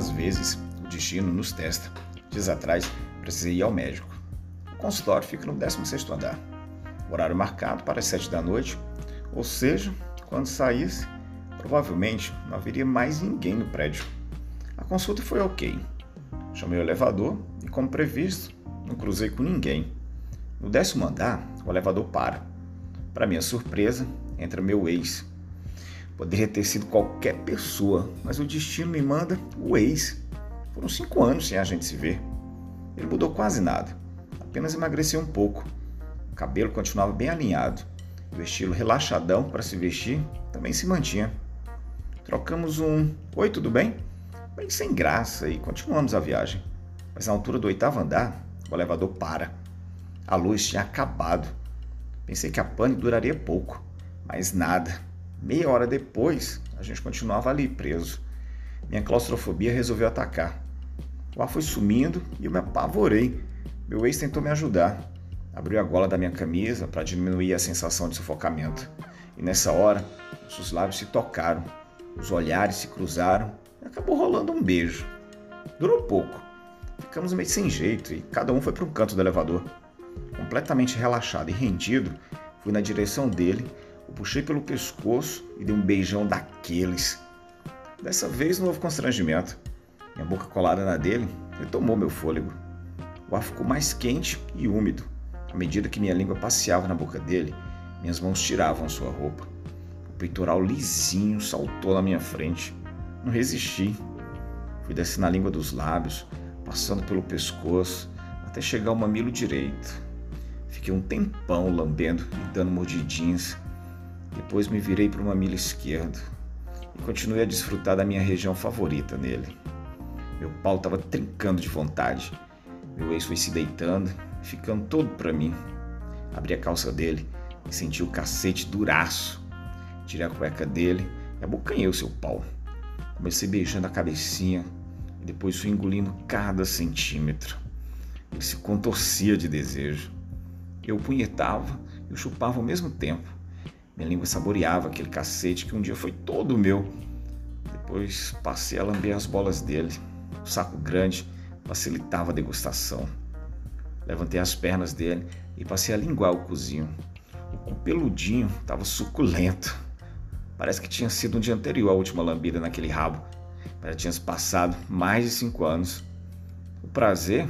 Às vezes, o destino nos testa. Dias atrás, precisei ir ao médico. O consultório fica no 16º andar. Horário marcado para as 7 da noite, ou seja, quando saísse, provavelmente não haveria mais ninguém no prédio. A consulta foi ok. Chamei o elevador e, como previsto, não cruzei com ninguém. No décimo andar, o elevador para. Para minha surpresa, entra meu ex. Poderia ter sido qualquer pessoa, mas o destino me manda o ex. Foram cinco anos sem a gente se ver. Ele mudou quase nada, apenas emagreceu um pouco. O cabelo continuava bem alinhado o estilo relaxadão para se vestir também se mantinha. Trocamos um Oi, tudo bem? Bem sem graça e continuamos a viagem. Mas na altura do oitavo andar, o elevador para. A luz tinha acabado. Pensei que a pane duraria pouco, mas nada. Meia hora depois, a gente continuava ali preso. Minha claustrofobia resolveu atacar. O ar foi sumindo e eu me apavorei. Meu ex tentou me ajudar. Abriu a gola da minha camisa para diminuir a sensação de sufocamento. E nessa hora, nossos lábios se tocaram, os olhares se cruzaram e acabou rolando um beijo. Durou pouco. Ficamos meio sem jeito e cada um foi para um canto do elevador. Completamente relaxado e rendido, fui na direção dele, puxei pelo pescoço e dei um beijão daqueles. Dessa vez não houve constrangimento. Minha boca colada na dele retomou meu fôlego. O ar ficou mais quente e úmido. À medida que minha língua passeava na boca dele, minhas mãos tiravam sua roupa. O peitoral lisinho saltou na minha frente. Não resisti. Fui descendo a língua dos lábios, passando pelo pescoço, até chegar ao mamilo direito. Fiquei um tempão lambendo e dando mordidinhas. Depois me virei para o mamilo esquerdo e continuei a desfrutar da minha região favorita nele. Meu pau estava trincando de vontade. Meu ex foi se deitando, ficando todo para mim. Abri a calça dele e senti o cacete duraço. Tirei a cueca dele e abocanhei o seu pau. Comecei beijando a cabecinha e depois fui engolindo cada centímetro. Ele se contorcia de desejo. Eu punhetava e o chupava ao mesmo tempo. Minha língua saboreava aquele cacete que um dia foi todo meu. Depois passei a lamber as bolas dele. O saco grande facilitava a degustação. Levantei as pernas dele e passei a linguar o cozinho. O cu peludinho estava suculento. Parece que tinha sido um dia anterior à última lambida naquele rabo, já tinha passado mais de cinco anos. O prazer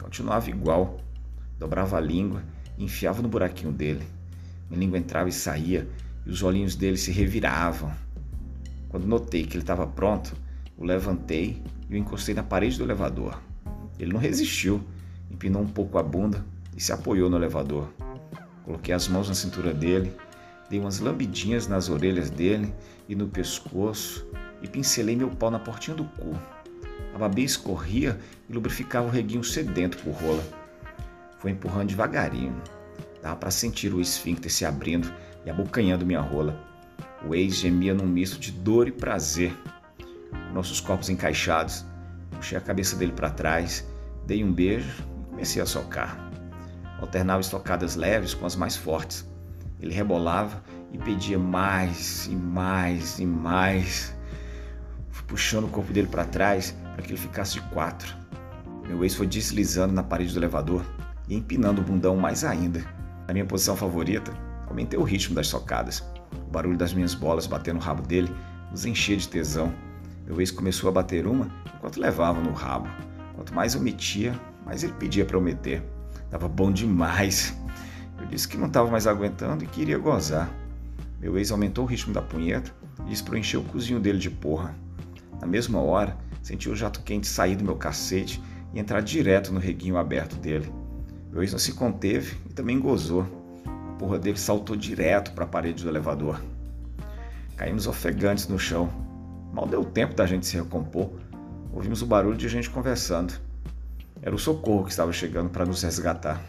continuava igual. Dobrava a língua e enfiava no buraquinho dele. Minha língua entrava e saía e os olhinhos dele se reviravam. Quando notei que ele estava pronto, o levantei e o encostei na parede do elevador. Ele não resistiu, empinou um pouco a bunda e se apoiou no elevador. Coloquei as mãos na cintura dele, dei umas lambidinhas nas orelhas dele e no pescoço e pincelei meu pau na portinha do cu. A babia escorria e lubrificava o reguinho sedento por rola. Foi empurrando devagarinho. Dava para sentir o esfíncter se abrindo e abocanhando minha rola. O ex gemia num misto de dor e prazer. Nossos corpos encaixados, puxei a cabeça dele para trás, dei um beijo e comecei a socar. Alternava estocadas leves com as mais fortes. Ele rebolava e pedia mais e mais e mais. Fui puxando o corpo dele para trás para que ele ficasse de quatro. Meu ex foi deslizando na parede do elevador e empinando o bundão mais ainda. Na minha posição favorita, aumentei o ritmo das socadas. O barulho das minhas bolas batendo no rabo dele nos enchia de tesão. Meu ex começou a bater uma enquanto levava no rabo. Quanto mais eu metia, mais ele pedia para eu meter. Tava bom demais. Eu disse que não estava mais aguentando e queria gozar. Meu ex aumentou o ritmo da punheta e disse para encher o cozinho dele de porra. Na mesma hora, senti o jato quente sair do meu cacete e entrar direto no reguinho aberto dele. Meu não se conteve e também gozou. A porra dele saltou direto para a parede do elevador. Caímos ofegantes no chão. Mal deu tempo da gente se recompor. Ouvimos o barulho de gente conversando. Era o socorro que estava chegando para nos resgatar.